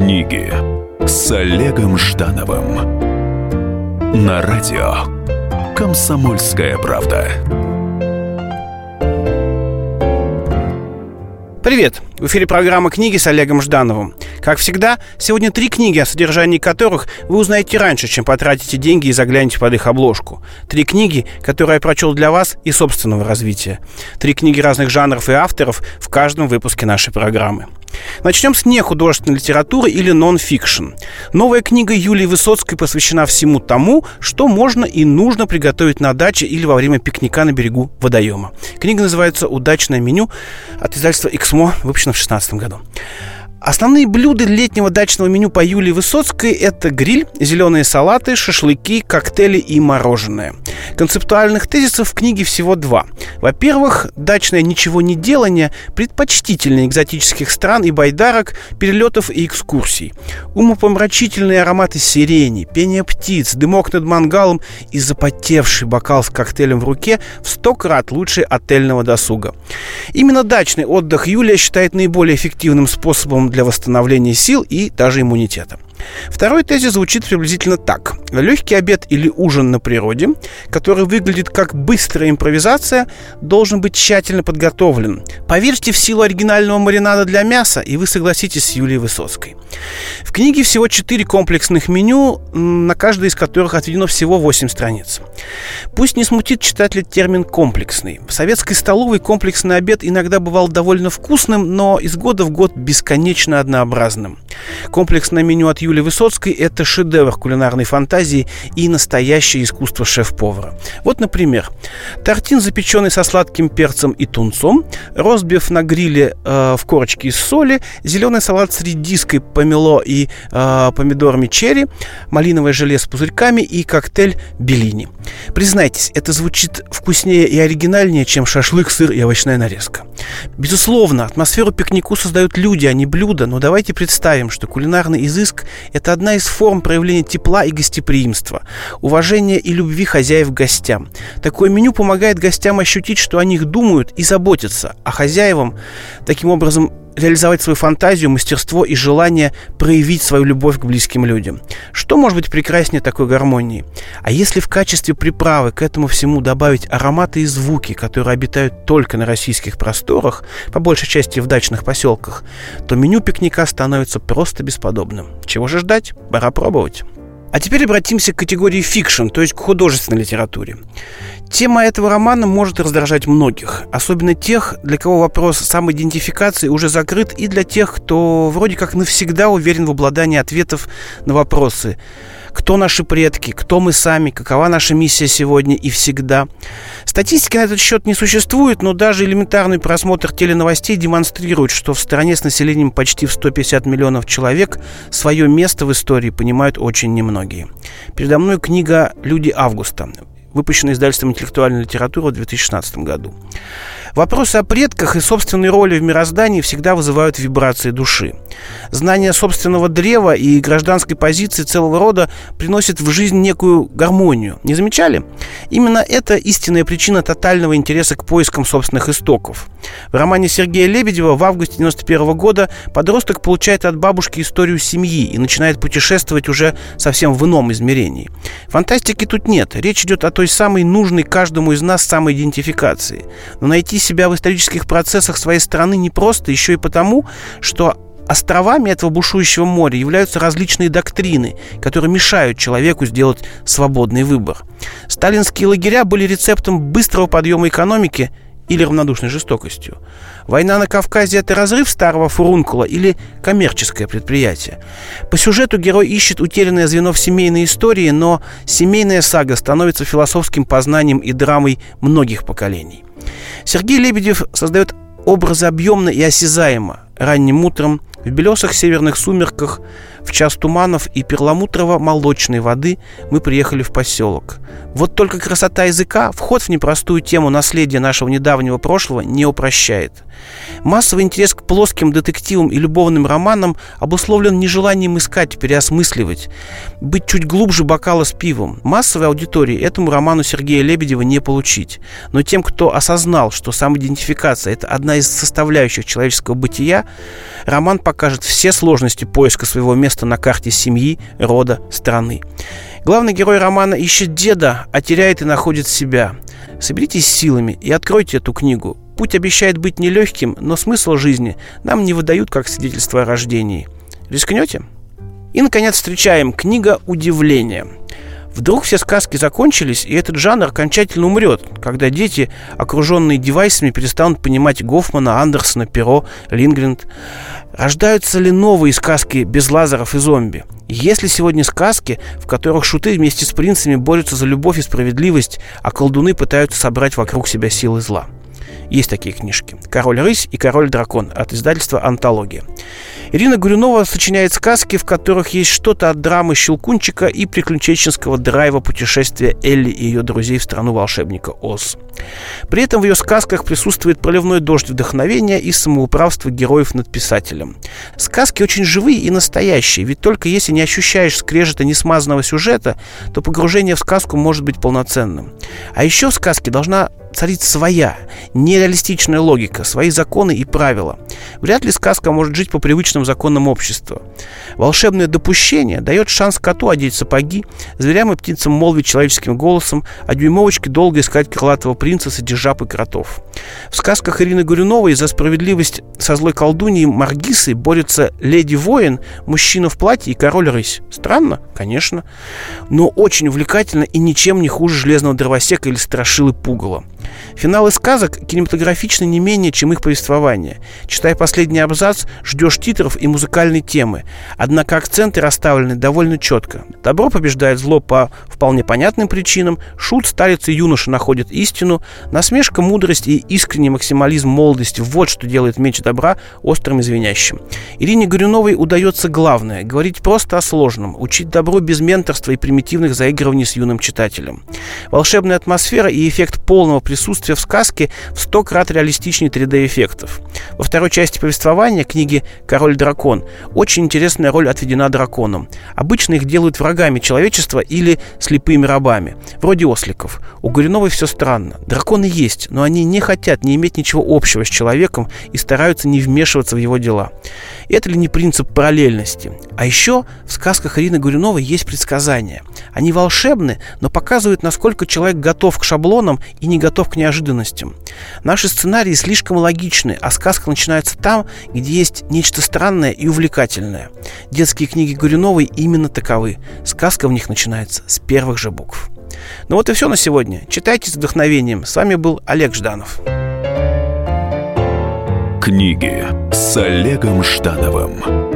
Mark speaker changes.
Speaker 1: Книги с Олегом Ждановым на радио Комсомольская правда.
Speaker 2: Привет! В эфире программа «Книги» с Олегом Ждановым. Как всегда, сегодня три книги, о содержании которых вы узнаете раньше, чем потратите деньги и заглянете под их обложку. Три книги, которые я прочел для вас и собственного развития. Три книги разных жанров и авторов в каждом выпуске нашей программы. Начнем с нехудожественной литературы или нон-фикшн. Новая книга Юлии Высоцкой посвящена всему тому, что можно и нужно приготовить на даче или во время пикника на берегу водоема. Книга называется «Удачное меню» от издательства «Эксмо», выпущена в 2016 году. Основные блюда летнего дачного меню по Юлии Высоцкой – это гриль, зеленые салаты, шашлыки, коктейли и мороженое. Концептуальных тезисов в книге всего два. Во-первых, дачное ничего не делание предпочтительнее экзотических стран и байдарок, перелетов и экскурсий. Умопомрачительные ароматы сирени, пение птиц, дымок над мангалом и запотевший бокал с коктейлем в руке в сто крат лучше отельного досуга. Именно дачный отдых Юлия считает наиболее эффективным способом для восстановления сил и даже иммунитета. Второй тезис звучит приблизительно так. Легкий обед или ужин на природе, который выглядит как быстрая импровизация, должен быть тщательно подготовлен. Поверьте в силу оригинального маринада для мяса, и вы согласитесь с Юлией Высоцкой. В книге всего четыре комплексных меню, на каждое из которых отведено всего 8 страниц. Пусть не смутит читателя термин «комплексный». В советской столовой комплексный обед иногда бывал довольно вкусным, но из года в год бесконечно однообразным. Комплексное меню от Юлии Высоцкой – это шедевр кулинарной фантазии и настоящее искусство шеф-повара. Вот, например, тортин, запеченный со сладким перцем и тунцом, розбив на гриле э, в корочке из соли, зеленый салат с редиской, помело и э, помидорами черри, малиновое желе с пузырьками и коктейль Беллини. Признайтесь, это звучит вкуснее и оригинальнее, чем шашлык, сыр и овощная нарезка. Безусловно, атмосферу пикнику создают люди, а не блюда, но давайте представим, что кулинарный изыск – это одна из форм проявления тепла и гостеприимства, уважения и любви хозяев к гостям. Такое меню помогает гостям ощутить, что о них думают и заботятся, а хозяевам таким образом реализовать свою фантазию, мастерство и желание проявить свою любовь к близким людям. Что может быть прекраснее такой гармонии? А если в качестве приправы к этому всему добавить ароматы и звуки, которые обитают только на российских просторах, по большей части в дачных поселках, то меню пикника становится просто бесподобным. Чего же ждать? Пора пробовать. А теперь обратимся к категории fiction, то есть к художественной литературе. Тема этого романа может раздражать многих, особенно тех, для кого вопрос самоидентификации уже закрыт, и для тех, кто вроде как навсегда уверен в обладании ответов на вопросы кто наши предки, кто мы сами, какова наша миссия сегодня и всегда. Статистики на этот счет не существует, но даже элементарный просмотр теленовостей демонстрирует, что в стране с населением почти в 150 миллионов человек свое место в истории понимают очень немногие. Передо мной книга «Люди Августа», выпущенная издательством «Интеллектуальная литература» в 2016 году. Вопросы о предках и собственной роли в мироздании всегда вызывают вибрации души. Знание собственного древа и гражданской позиции целого рода приносит в жизнь некую гармонию. Не замечали? Именно это истинная причина тотального интереса к поискам собственных истоков. В романе Сергея Лебедева в августе 1991 года подросток получает от бабушки историю семьи и начинает путешествовать уже совсем в ином измерении. Фантастики тут нет. Речь идет о той самой нужной каждому из нас самоидентификации. Но найти себя в исторических процессах своей страны не просто еще и потому, что островами этого бушующего моря являются различные доктрины, которые мешают человеку сделать свободный выбор. Сталинские лагеря были рецептом быстрого подъема экономики или равнодушной жестокостью. Война на Кавказе – это разрыв старого фурункула или коммерческое предприятие. По сюжету герой ищет утерянное звено в семейной истории, но семейная сага становится философским познанием и драмой многих поколений. Сергей Лебедев создает образы объемно и осязаемо. Ранним утром, в белесых северных сумерках, В час туманов и перламутрово-молочной воды мы приехали в поселок. Вот только красота языка вход в непростую тему наследия нашего недавнего прошлого не упрощает. Массовый интерес к плоским детективам и любовным романам обусловлен нежеланием искать, переосмысливать, быть чуть глубже бокала с пивом. Массовой аудитории этому роману Сергея Лебедева не получить. Но тем, кто осознал, что самоидентификация – это одна из составляющих человеческого бытия, роман покажет все сложности поиска своего места на карте семьи, рода, страны. Главный герой романа ищет деда, а теряет и находит себя. Соберитесь силами и откройте эту книгу. Путь обещает быть нелегким, но смысл жизни нам не выдают как свидетельство о рождении. Рискнете? И, наконец, встречаем книга «Удивление». Вдруг все сказки закончились, и этот жанр окончательно умрет, когда дети, окруженные девайсами, перестанут понимать Гофмана, Андерсона, Перо, Лингренд. Рождаются ли новые сказки без лазеров и зомби? Есть ли сегодня сказки, в которых шуты вместе с принцами борются за любовь и справедливость, а колдуны пытаются собрать вокруг себя силы зла? Есть такие книжки. «Король-рысь» и «Король-дракон» от издательства «Антология». Ирина Гурюнова сочиняет сказки, в которых есть что-то от драмы Щелкунчика и приключенческого драйва путешествия Элли и ее друзей в страну волшебника Оз. При этом в ее сказках присутствует проливной дождь вдохновения и самоуправство героев над писателем. Сказки очень живые и настоящие, ведь только если не ощущаешь скрежета несмазанного сюжета, то погружение в сказку может быть полноценным. А еще в сказке должна царит своя, нереалистичная логика, свои законы и правила. Вряд ли сказка может жить по привычным законам общества. Волшебное допущение дает шанс коту одеть сапоги, зверям и птицам молвить человеческим голосом, а дюймовочке долго искать крылатого принца жаб и кротов. В сказках Ирины Горюновой за справедливость со злой колдуньей Маргисой борются леди-воин, мужчина в платье и король-рысь. Странно? Конечно. Но очень увлекательно и ничем не хуже железного дровосека или страшилы пугала. Финалы сказок кинематографичны не менее, чем их повествование. Читая последний абзац, ждешь титров и музыкальной темы. Однако акценты расставлены довольно четко. Добро побеждает зло по вполне понятным причинам, шут, старец и юноша находят истину, насмешка, мудрость и искренний максимализм молодости – вот что делает меч добра острым и звенящим. Ирине Горюновой удается главное – говорить просто о сложном, учить добро без менторства и примитивных заигрываний с юным читателем. Волшебная атмосфера и эффект полного присутствия в сказке в сто крат реалистичнее 3D-эффектов. Во второй части повествования книги «Король-дракон» очень интересная роль отведена драконам. Обычно их делают врагами человечества или слепыми рабами, вроде осликов. У Горюновой все странно. Драконы есть, но они не хотят не иметь ничего общего с человеком и стараются не вмешиваться в его дела. Это ли не принцип параллельности? А еще в сказках Ирины Горюновой есть предсказания. Они волшебны, но показывают, насколько человек готов к шаблонам и не готов к неожиданностям. Наши сценарии слишком логичны, а сказка начинается там, где есть нечто странное и увлекательное. Детские книги Горюновой именно таковы. Сказка в них начинается с первых же букв. Ну вот и все на сегодня. Читайте с вдохновением. С вами был Олег Жданов.
Speaker 1: Книги с Олегом Ждановым